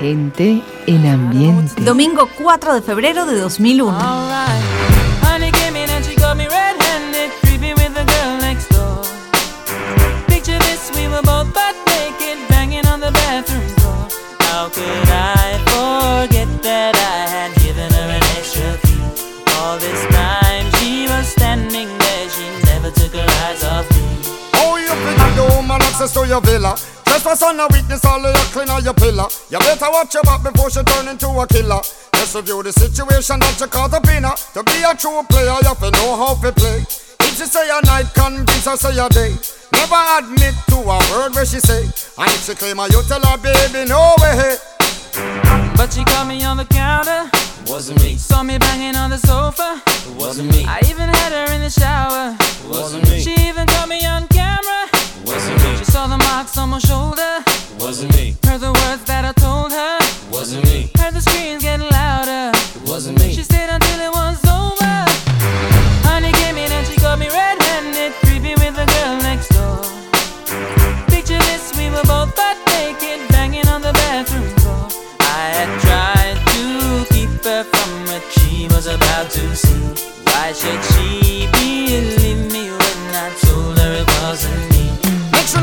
gente en ambiente. Domingo 4 de febrero de 2001. How could I forget that I had given her an extra key? All this time she was standing there, she never took her eyes off me. Oh, you think the woman access to your villa? Trespass on a witness, all of your clean on your pillar. You better watch your back before she turn into a killer. Just review the situation that you caught up in her. To be a true player, you have to know how to play. If she say a night, convince her say a day. Never admit to a word where she say. And if she claim her, you tell her, baby, no way. But she caught me on the counter. Wasn't me. Saw me banging on the sofa. Wasn't me. I even had her in the shower. Wasn't me. She even caught me on camera. Wasn't me. She on my shoulder. Wasn't me. Heard the words that I told her. Wasn't me. Heard the screams getting louder. Wasn't me. She stayed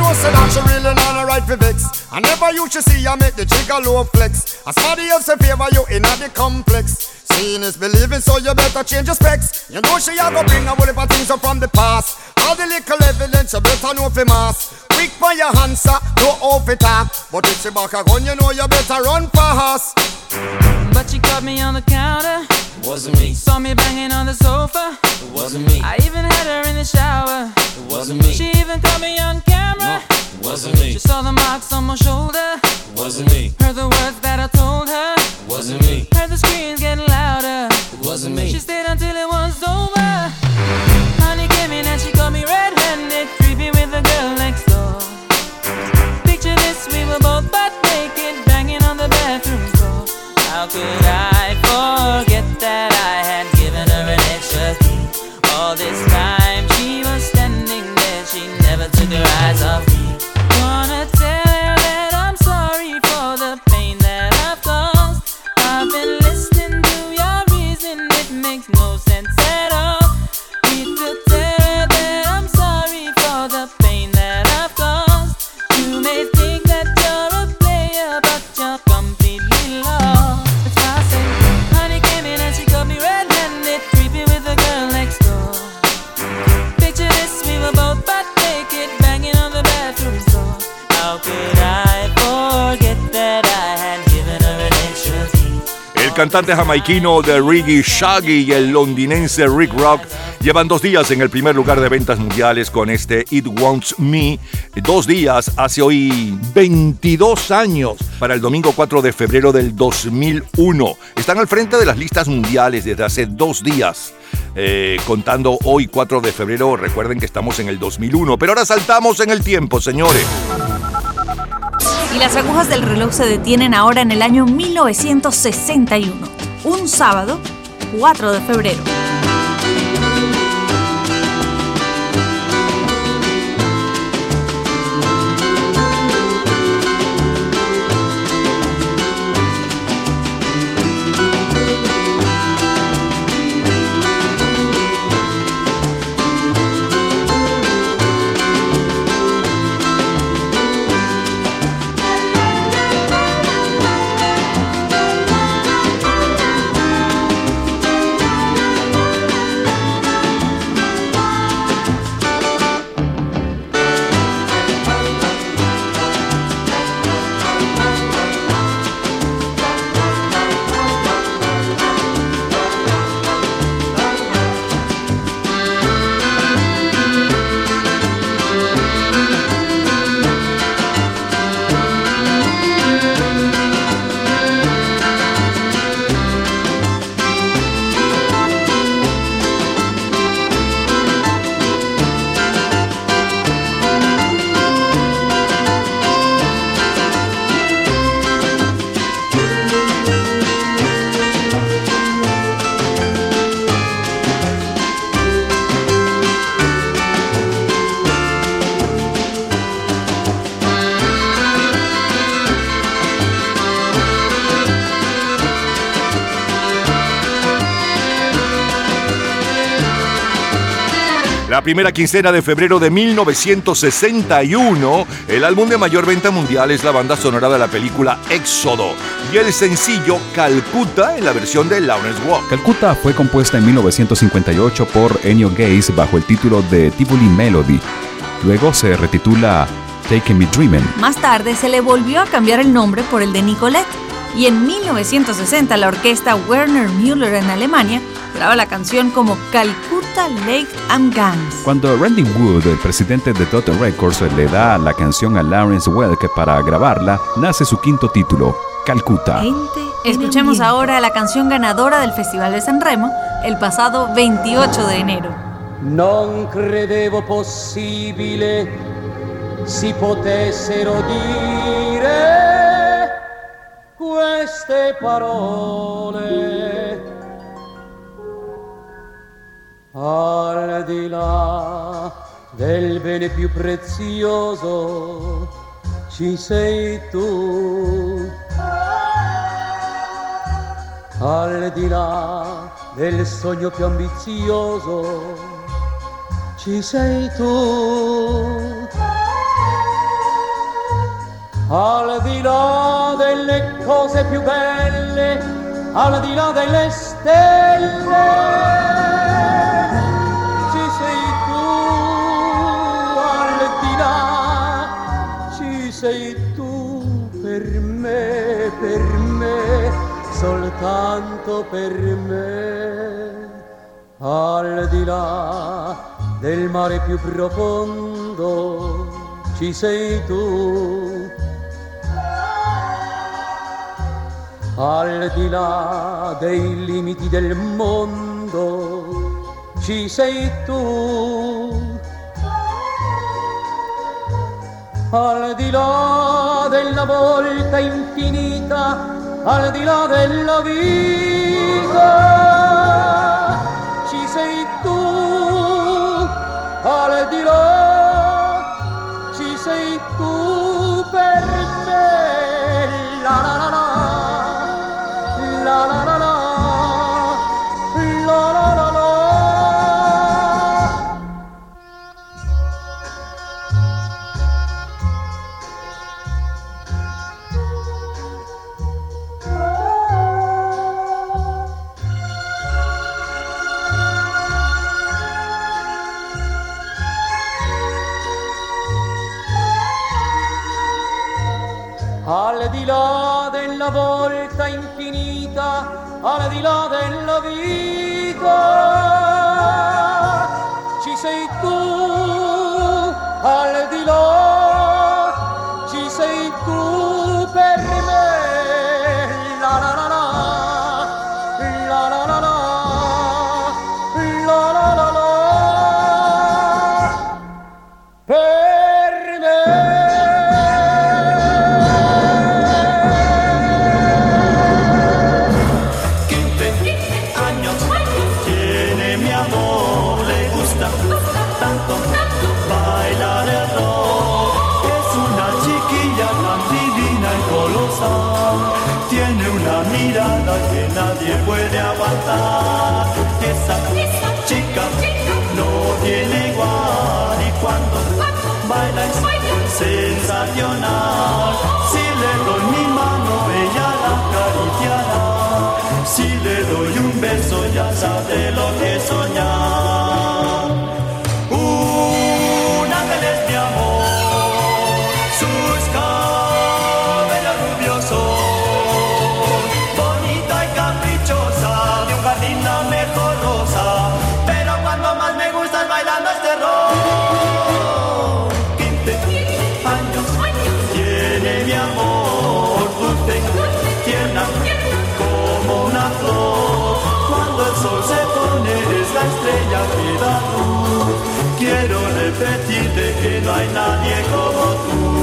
know say that she really not a for vex. I never used to see her make the jigger low flex. As somebody else in favor you in the complex. Seeing is believing, so you better change your specs. You know she a go bring a whole heap of things up from the past. All the little evidence you better know for mass. Quick for your answer, no off it talk. But if she back a gun, you know you better run fast. But she caught me on the counter. Wasn't me. Saw me banging on the sofa. It wasn't me. I even had her in the shower. It wasn't me. She even caught me on camera. It wasn't me. She saw the marks on my shoulder. It wasn't me. Heard the words that I told her. It wasn't me. Heard the screams getting louder. It wasn't me. She stayed until it was over. Cantante jamaiquino de reggae Shaggy y el londinense Rick Rock llevan dos días en el primer lugar de ventas mundiales con este It Wants Me. Dos días hace hoy 22 años para el domingo 4 de febrero del 2001. Están al frente de las listas mundiales desde hace dos días. Eh, contando hoy 4 de febrero, recuerden que estamos en el 2001, pero ahora saltamos en el tiempo, señores. Y las agujas del reloj se detienen ahora en el año 1961, un sábado, 4 de febrero. Primera quincena de febrero de 1961, el álbum de mayor venta mundial es la banda sonora de la película Éxodo y el sencillo Calcuta en la versión de Lawrence Walk. Calcuta fue compuesta en 1958 por Ennio Gaze bajo el título de Tivoli Melody. Luego se retitula Take Me Dreamin'. Más tarde se le volvió a cambiar el nombre por el de Nicolette y en 1960 la orquesta Werner Müller en Alemania graba la canción como Calcutta Lake and Guns. Cuando Randy Wood, el presidente de Total Records, le da la canción a Lawrence Welk para grabarla, nace su quinto título, Calcuta. Escuchemos ahora la canción ganadora del Festival de San Remo el pasado 28 de enero. Non credevo possibile si potessero dire queste parole. Al di là del bene più prezioso ci sei tu. Al di là del sogno più ambizioso ci sei tu al di là delle cose più belle, al di là delle stelle, ci sei tu, al di là, ci sei tu per me, per me, soltanto per me, al di là del mare più profondo, ci sei tu al di là dei limiti del mondo ci sei tu. Al di là della volta infinita, al di là della vita, Si le doy mi mano, ella la acariciará. Si le doy un beso Quiero repetirte que no hay nadie como tú.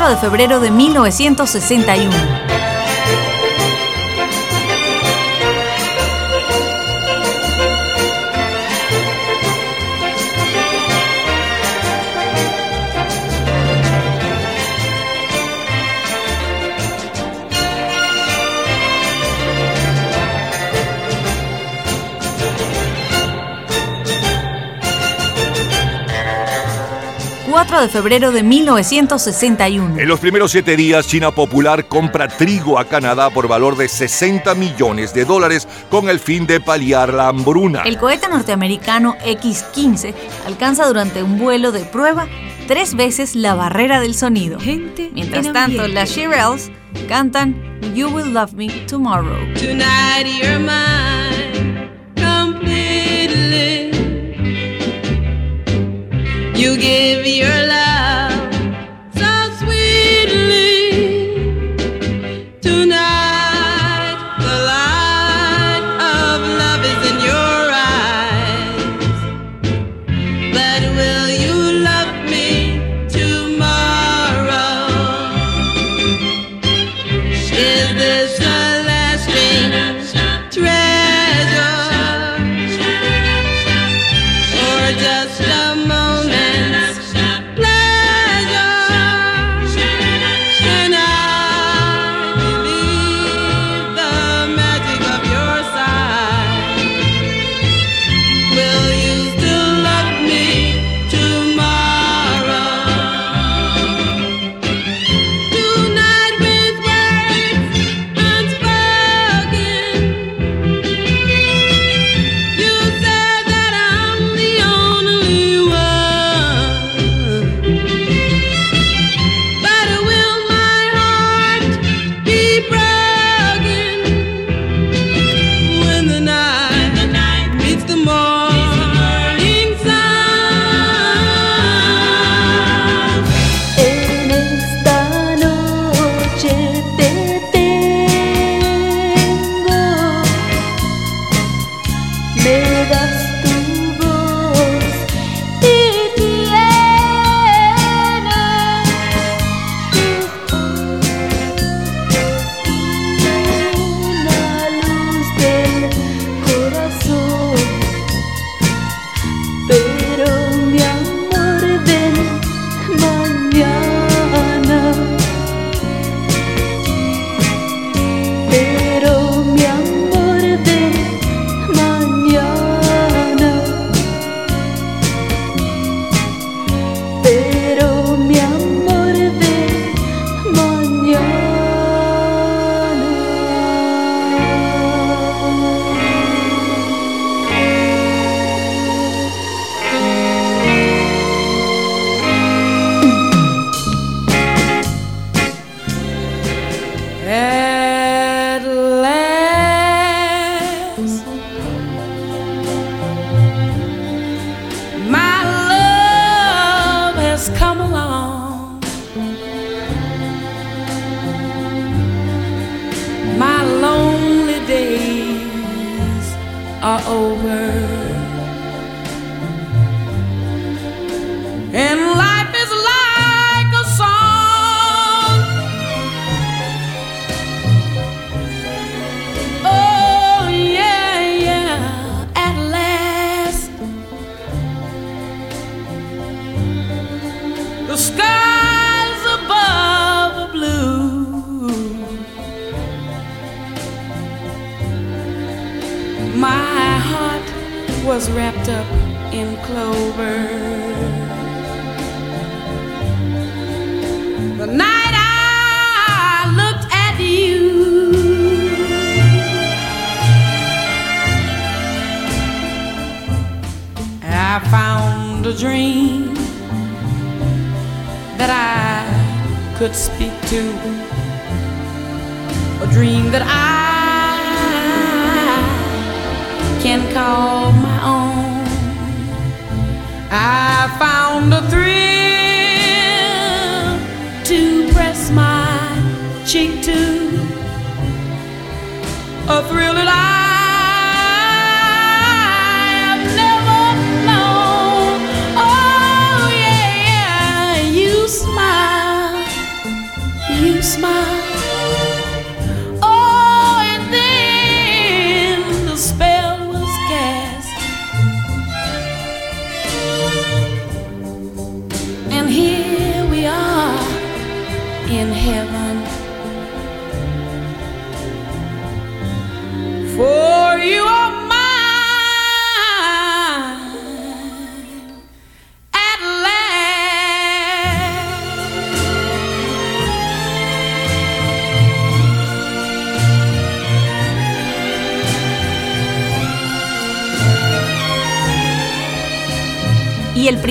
4 de febrero de 1961. De febrero de 1961. En los primeros siete días, China Popular compra trigo a Canadá por valor de 60 millones de dólares con el fin de paliar la hambruna. El cohete norteamericano X-15 alcanza durante un vuelo de prueba tres veces la barrera del sonido. Mientras tanto, las Shirelles cantan You Will Love Me Tomorrow. Tonight you're mine You give your love so sweetly. Tonight the light of love is in your eyes. But will you love me tomorrow? Is this a cheek to, a thrill that I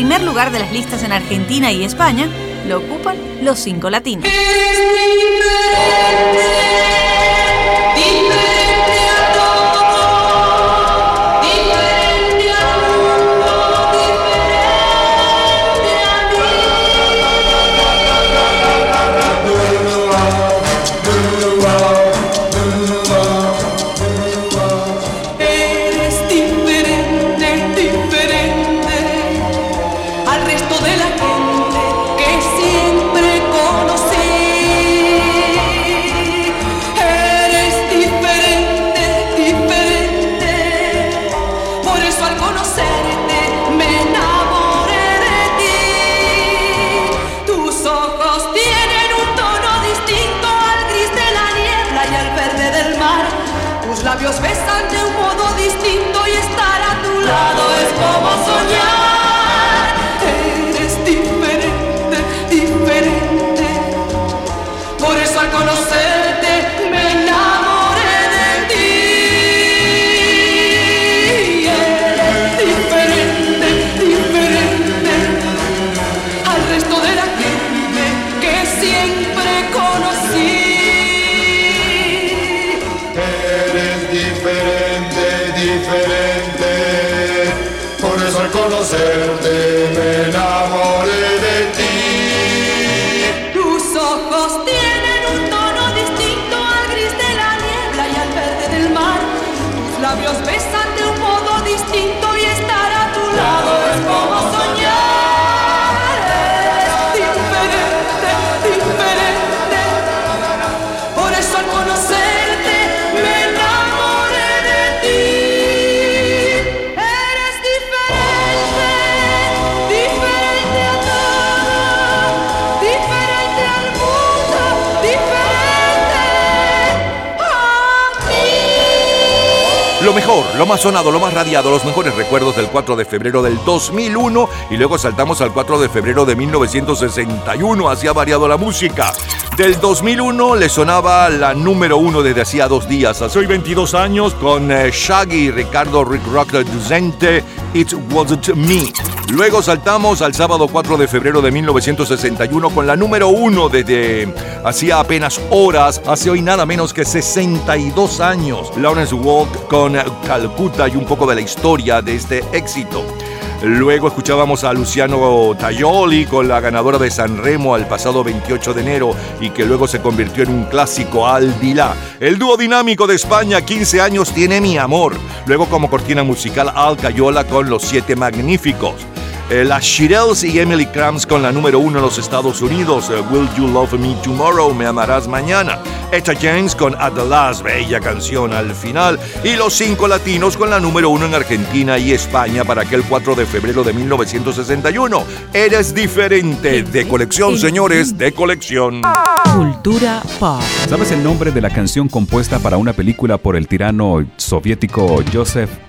primer lugar de las listas en Argentina y España lo ocupan los cinco latinos. Labios besan de un modo distinto y estar a tu lado es como soñar. Lo mejor, lo más sonado, lo más radiado, los mejores recuerdos del 4 de febrero del 2001 y luego saltamos al 4 de febrero de 1961, así ha variado la música. Del 2001 le sonaba la número uno desde hacía dos días, hace hoy 22 años, con eh, Shaggy Ricardo Rick Rock Ducente, It Wasn't Me. Luego saltamos al sábado 4 de febrero de 1961 con la número uno desde hacía apenas horas, hace hoy nada menos que 62 años. Lawrence Walk con Calcuta y un poco de la historia de este éxito. Luego escuchábamos a Luciano Tajoli con la ganadora de San Remo al pasado 28 de enero y que luego se convirtió en un clásico Aldila. El dúo dinámico de España, 15 años, tiene mi amor. Luego como cortina musical Al Cayola con Los Siete Magníficos. Eh, las Shirelles y Emily Krams con la número uno en los Estados Unidos, eh, Will You Love Me Tomorrow, Me Amarás Mañana. Etta James con At the Last, bella canción al final. Y los cinco latinos con la número uno en Argentina y España para aquel 4 de febrero de 1961. Eres diferente, de colección, señores, de colección. Cultura pop. ¿Sabes el nombre de la canción compuesta para una película por el tirano soviético Joseph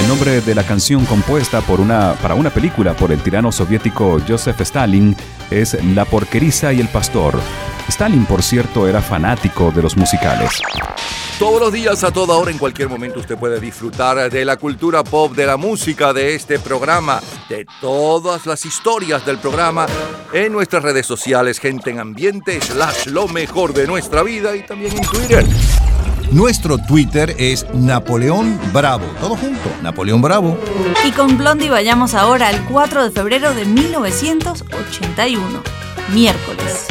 El nombre de la canción compuesta por una, para una película por el tirano soviético Joseph Stalin es La porqueriza y el pastor. Stalin, por cierto, era fanático de los musicales. Todos los días, a toda hora, en cualquier momento, usted puede disfrutar de la cultura pop, de la música, de este programa, de todas las historias del programa en nuestras redes sociales, gente en ambiente, slash lo mejor de nuestra vida y también en Twitter. Nuestro Twitter es Napoleón Bravo. Todo junto, Napoleón Bravo. Y con Blondie vayamos ahora al 4 de febrero de 1981, miércoles.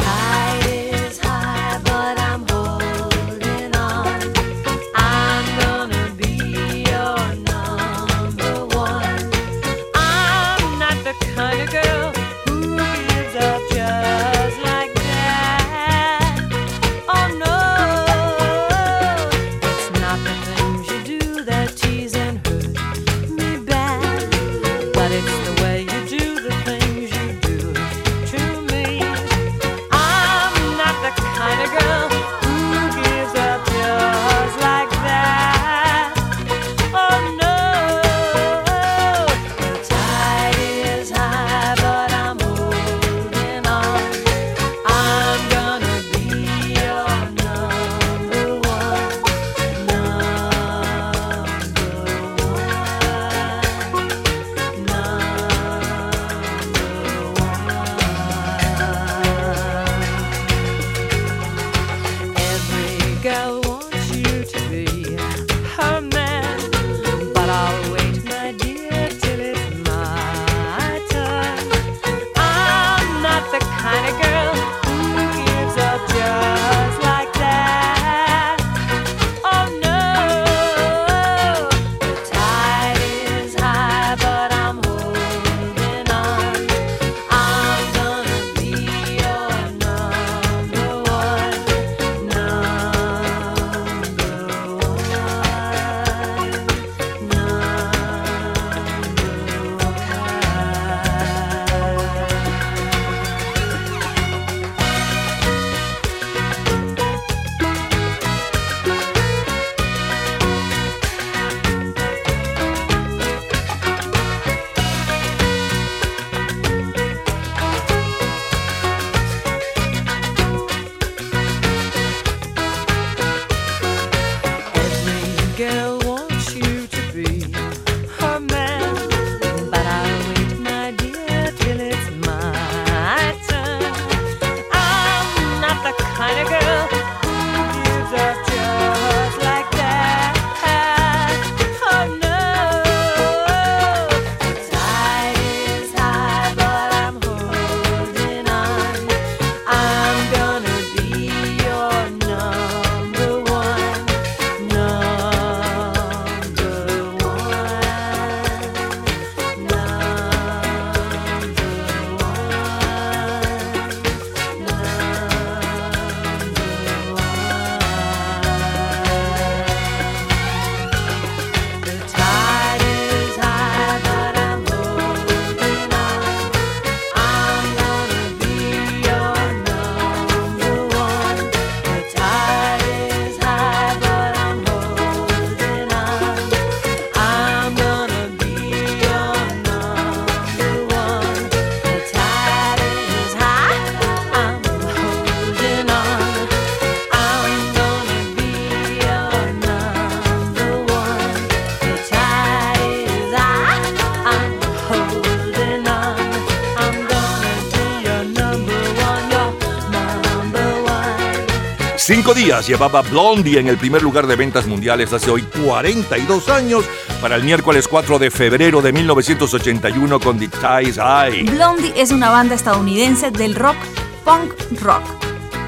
Días llevaba Blondie en el primer lugar de ventas mundiales hace hoy 42 años para el miércoles 4 de febrero de 1981 con The Ties Eye. Blondie es una banda estadounidense del rock punk rock,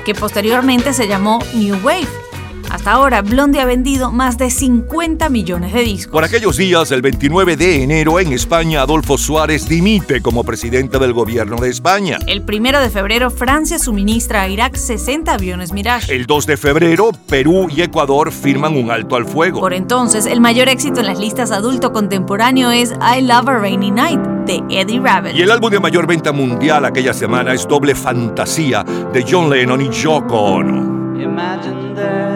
que posteriormente se llamó New Wave. Hasta ahora, Blondie ha vendido más de 50 millones de discos. Por aquellos días, el 29 de enero, en España, Adolfo Suárez dimite como presidente del gobierno de España. El 1 de febrero, Francia suministra a Irak 60 aviones Mirage. El 2 de febrero, Perú y Ecuador firman un alto al fuego. Por entonces, el mayor éxito en las listas adulto contemporáneo es I Love a Rainy Night de Eddie Rabbitt. Y el álbum de mayor venta mundial aquella semana es Doble Fantasía de John Lennon y Yoko Ono. Imagine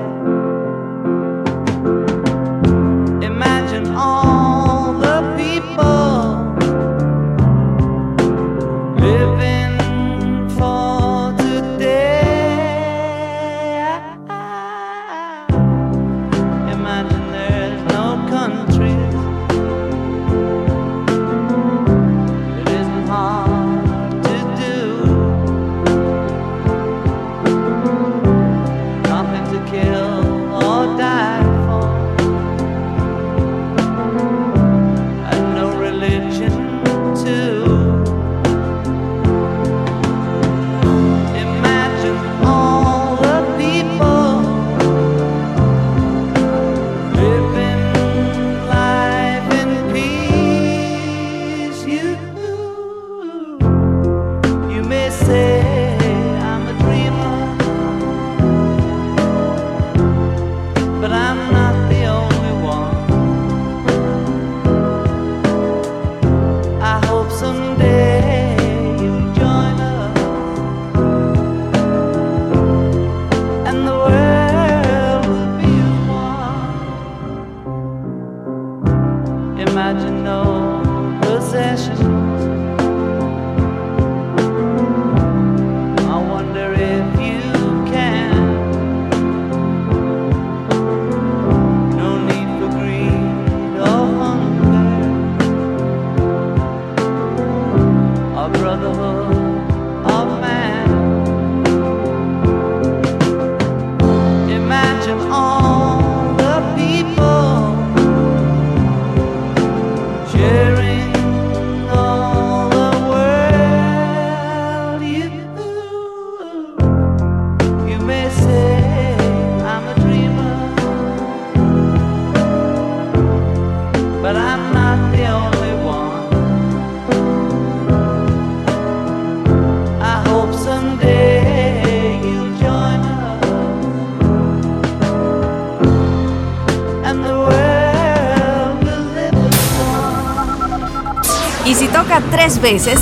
veces,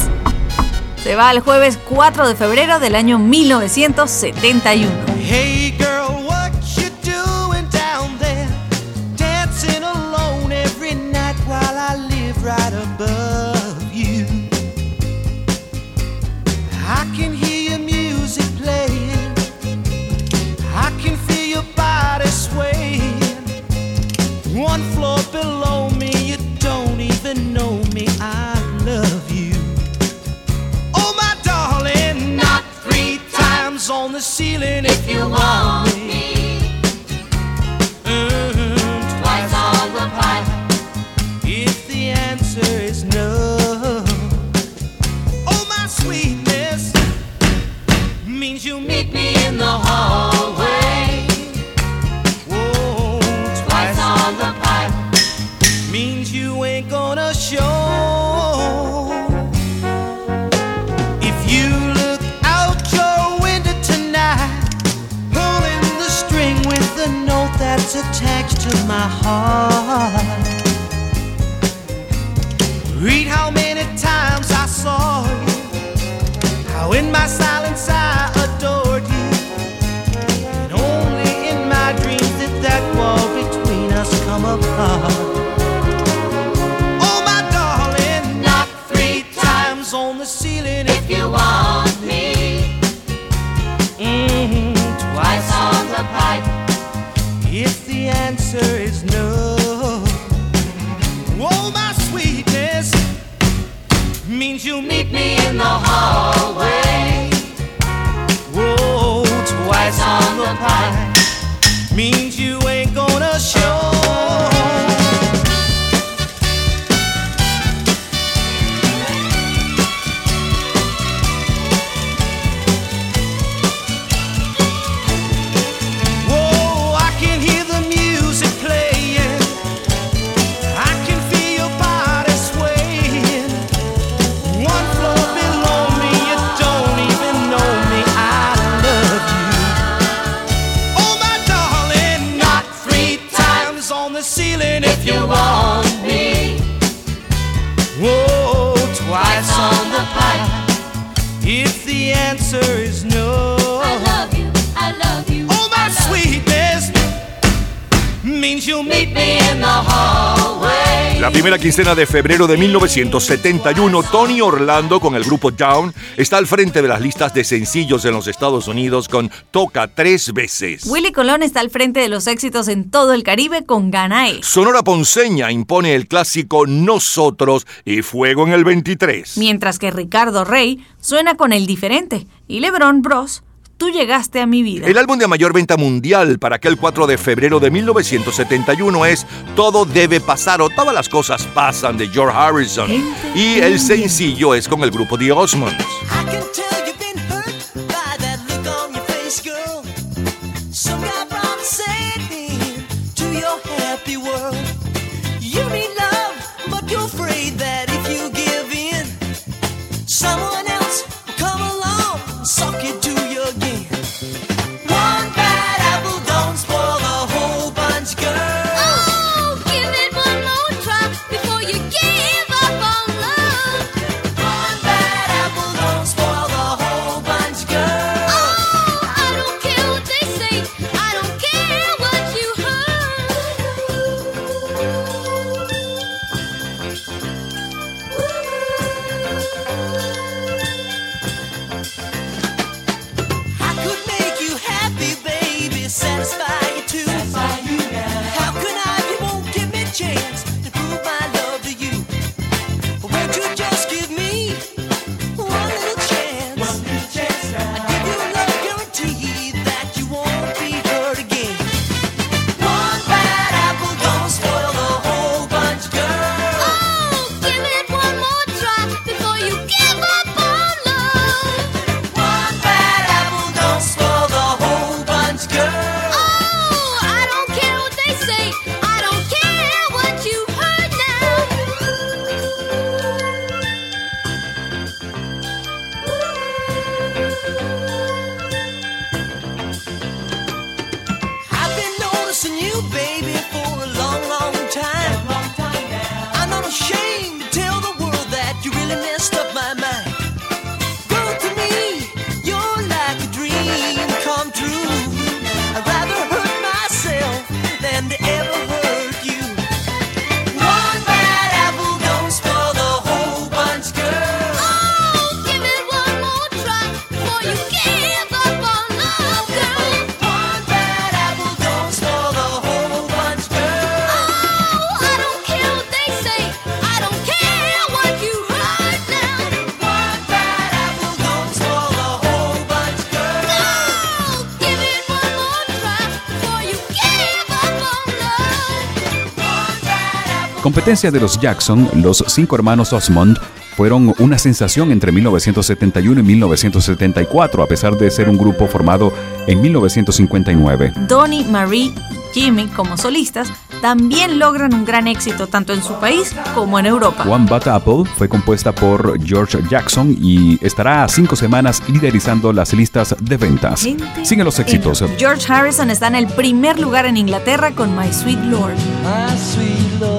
se va al jueves 4 de febrero del año 1971. wall between us come apart. Oh, my darling, knock three times on the ceiling if you want me. Mm-hmm, twice on the pipe if the answer is no. Oh, my sweetness means you meet me in the hall. Primera quincena de febrero de 1971, Tony Orlando con el grupo Down está al frente de las listas de sencillos en los Estados Unidos con Toca tres veces. Willy Colón está al frente de los éxitos en todo el Caribe con Ganae. Sonora Ponceña impone el clásico Nosotros y Fuego en el 23. Mientras que Ricardo Rey suena con El Diferente y LeBron Bros. Tú llegaste a mi vida. El álbum de mayor venta mundial para aquel 4 de febrero de 1971 es Todo debe pasar o Todas las cosas pasan de George Harrison. Y el sencillo es con el grupo The Osmonds. Competencia de los Jackson, los cinco hermanos Osmond fueron una sensación entre 1971 y 1974, a pesar de ser un grupo formado en 1959. Donnie, Marie y Jimmy, como solistas, también logran un gran éxito tanto en su país como en Europa. One But Apple fue compuesta por George Jackson y estará cinco semanas liderizando las listas de ventas. Siguen los éxitos. George Harrison está en el primer lugar en Inglaterra con My Sweet Lord. My sweet Lord,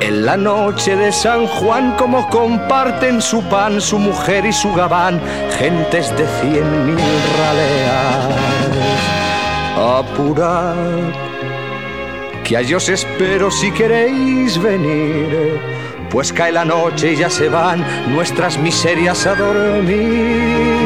En la noche de San Juan como comparten su pan, su mujer y su gabán, gentes de cien mil raleas. Apurad, que a os espero si queréis venir pues cae la noche y ya se van nuestras miserias a dormir.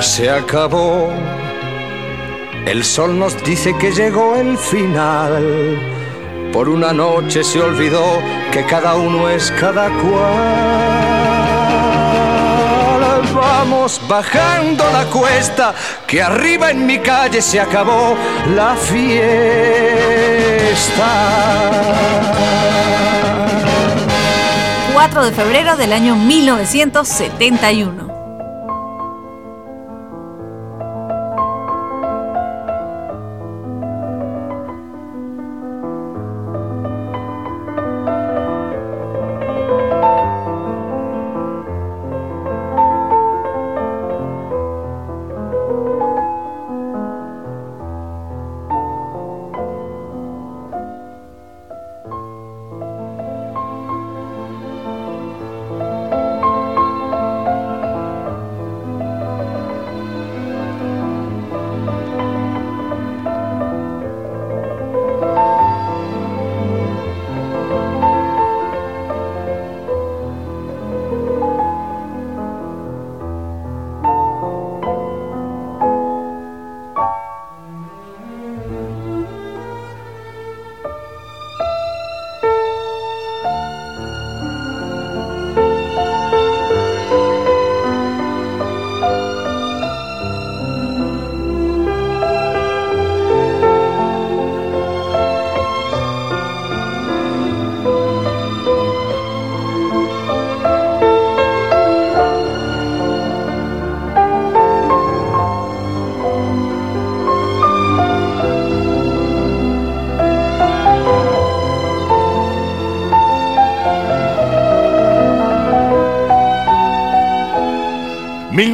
Se acabó, el sol nos dice que llegó el final. Por una noche se olvidó que cada uno es cada cual. Vamos bajando la cuesta, que arriba en mi calle se acabó la fiesta. 4 de febrero del año 1971.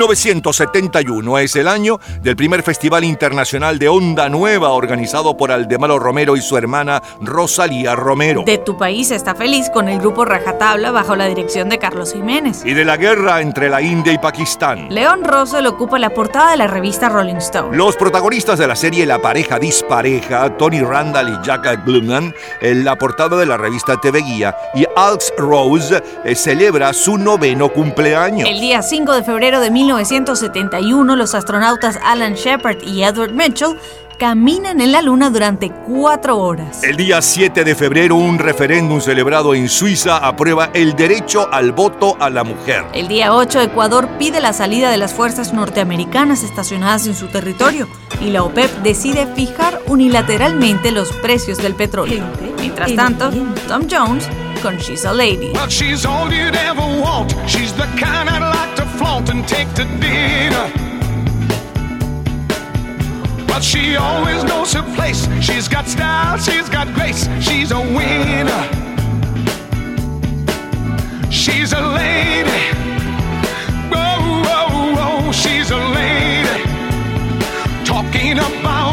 ...1971 es el año del primer Festival Internacional de Onda Nueva... ...organizado por Aldemaro Romero y su hermana Rosalía Romero. De tu país está feliz con el grupo Rajatabla bajo la dirección de Carlos Jiménez. Y de la guerra entre la India y Pakistán. León Russell ocupa la portada de la revista Rolling Stone. Los protagonistas de la serie La pareja dispareja, Tony Randall y Jack Glumman, en la portada de la revista TV Guía, y Alex Rose eh, celebra su noveno cumpleaños. El día 5 de febrero de 1971, los astronautas Alan Shepard y Edward Mitchell caminan en la Luna durante cuatro horas. El día 7 de febrero, un referéndum celebrado en Suiza aprueba el derecho al voto a la mujer. El día 8, Ecuador pide la salida de las fuerzas norteamericanas estacionadas en su territorio y la OPEP decide fijar unilateralmente los precios del petróleo. Mientras tanto, Tom Jones con She's a Lady. Well, she's all you'd ever want. She's the kind I'd like to flaunt and take to dinner. But she always knows her place. She's got style, she's got grace, she's a winner. She's a lady. oh oh oh, she's a lady. Talking about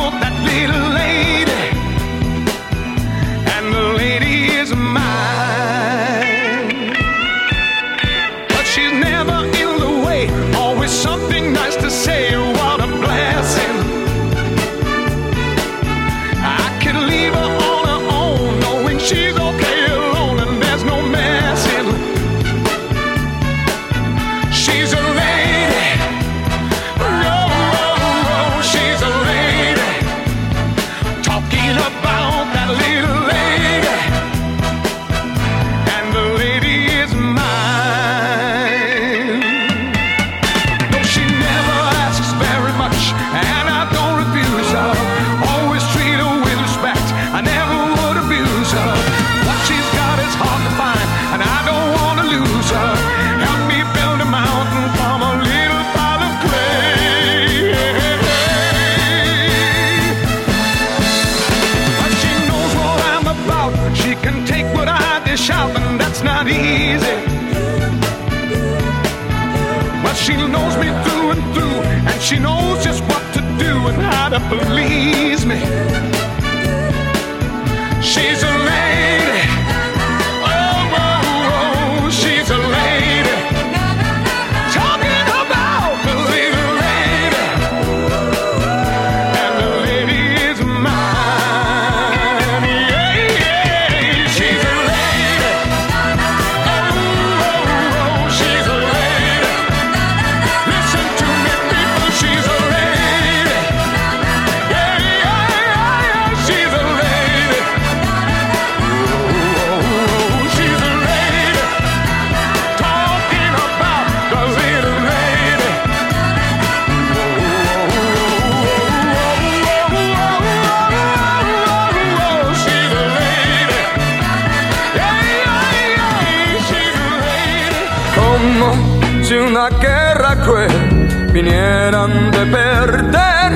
cruel vinieran de perder,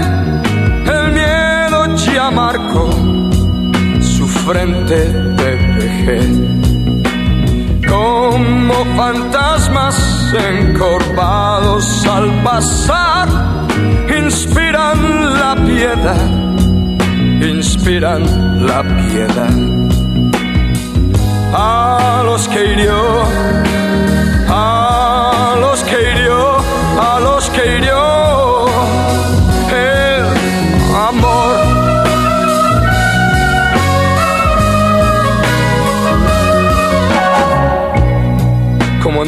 el miedo ya marcó su frente de vejez. Como fantasmas encorvados al pasar, inspiran la piedad, inspiran la piedad. A los que hirió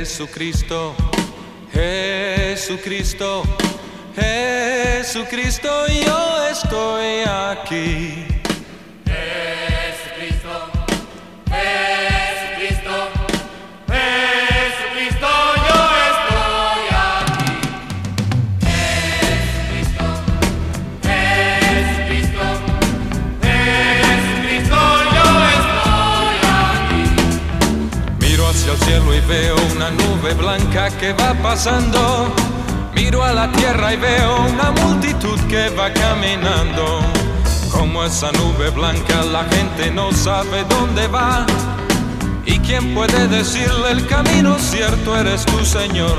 Jesucristo, Jesucristo, Jesucristo, yo estoy aquí. Nube blanca que va pasando. Miro a la tierra y veo una multitud que va caminando. Como esa nube blanca la gente no sabe dónde va. ¿Y quién puede decirle el camino cierto eres tú, Señor?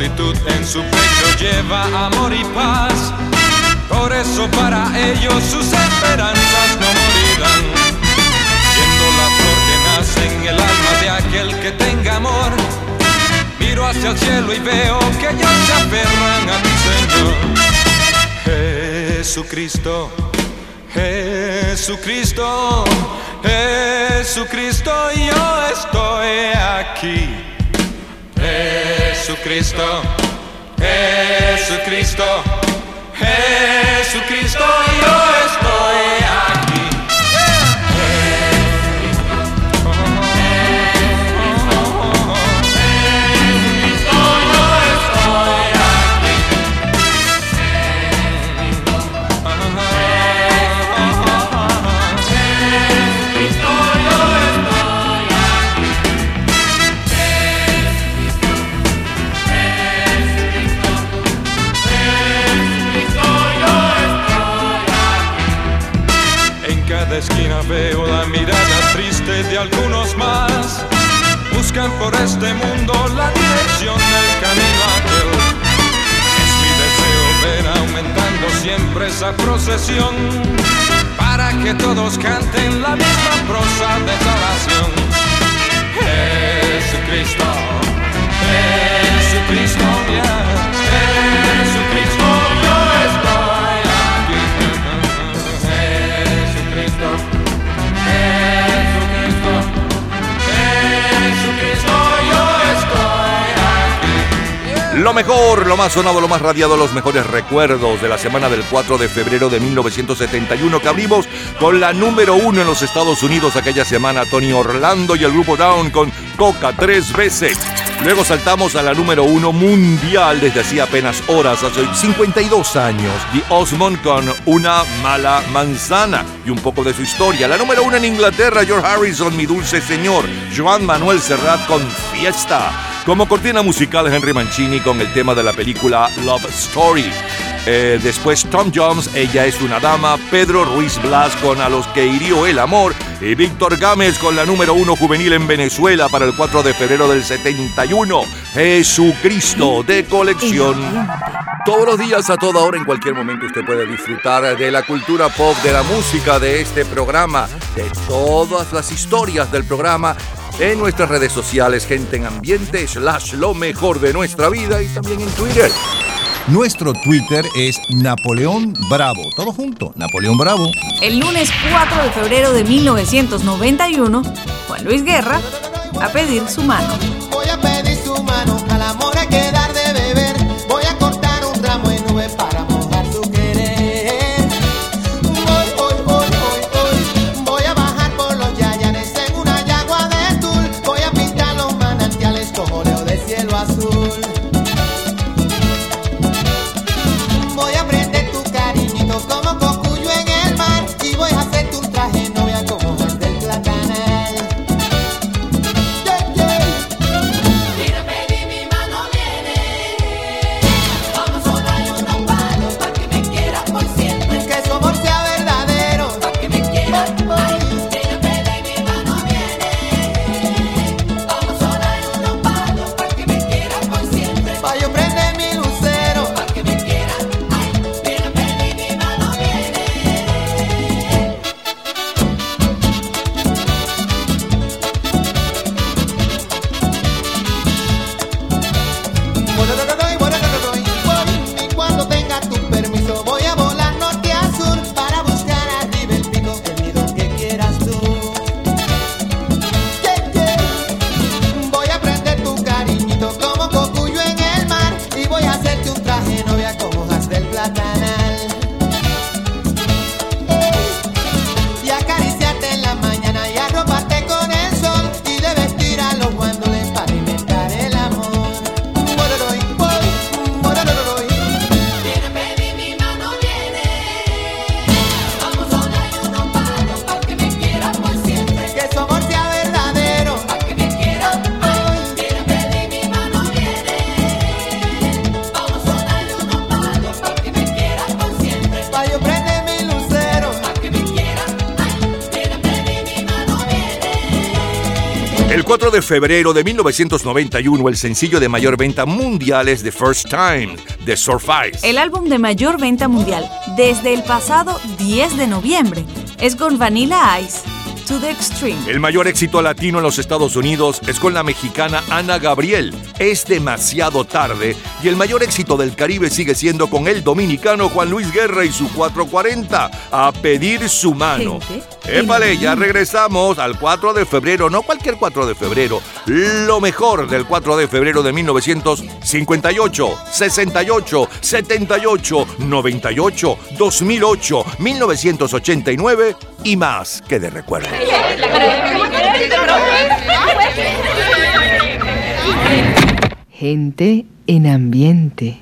Multitud en su pecho lleva amor y paz. Por eso para ellos sus esperanzas no morirán. Viendo la flor que nace en el alma de aquel que tenga amor. Miro hacia el cielo y veo que ellos se aferran a ti, Señor. Jesucristo, Jesucristo, Jesucristo, yo estoy aquí. Jesucristo, Jesucristo, Jesucristo, más sonado, lo más radiado, los mejores recuerdos de la semana del 4 de febrero de 1971 que abrimos con la número uno en los Estados Unidos aquella semana, Tony Orlando y el grupo Down con Coca tres veces. Luego saltamos a la número uno mundial desde hacía apenas horas, hace 52 años. The Osmond con Una mala manzana y un poco de su historia. La número uno en Inglaterra, George Harrison, Mi dulce señor. Joan Manuel Serrat con Fiesta. Como cortina musical, Henry Mancini con el tema de la película Love Story. Eh, después Tom Jones, Ella es una dama, Pedro Ruiz Blas con A los que hirió el amor y Víctor Gámez con la número uno juvenil en Venezuela para el 4 de febrero del 71, Jesucristo de colección. Todos los días, a toda hora, en cualquier momento usted puede disfrutar de la cultura pop, de la música de este programa, de todas las historias del programa en nuestras redes sociales, gente en ambiente, slash lo mejor de nuestra vida y también en Twitter. Nuestro Twitter es Napoleón Bravo. Todo junto, Napoleón Bravo. El lunes 4 de febrero de 1991, Juan Luis Guerra a pedir su mano. Voy a pedir su mano, al amor que febrero de 1991, el sencillo de mayor venta mundial es The First Time de Survive. El álbum de mayor venta mundial desde el pasado 10 de noviembre es con Vanilla Ice, To the Extreme. El mayor éxito latino en los Estados Unidos es con la mexicana Ana Gabriel. Es demasiado tarde. Y el mayor éxito del Caribe sigue siendo con el dominicano Juan Luis Guerra y su 440. A pedir su mano. Épale, ya regresamos al 4 de febrero. No cualquier 4 de febrero. Lo mejor del 4 de febrero de 1958, 68, 78, 98, 2008, 1989 y más que de recuerdo. Gente en ambiente.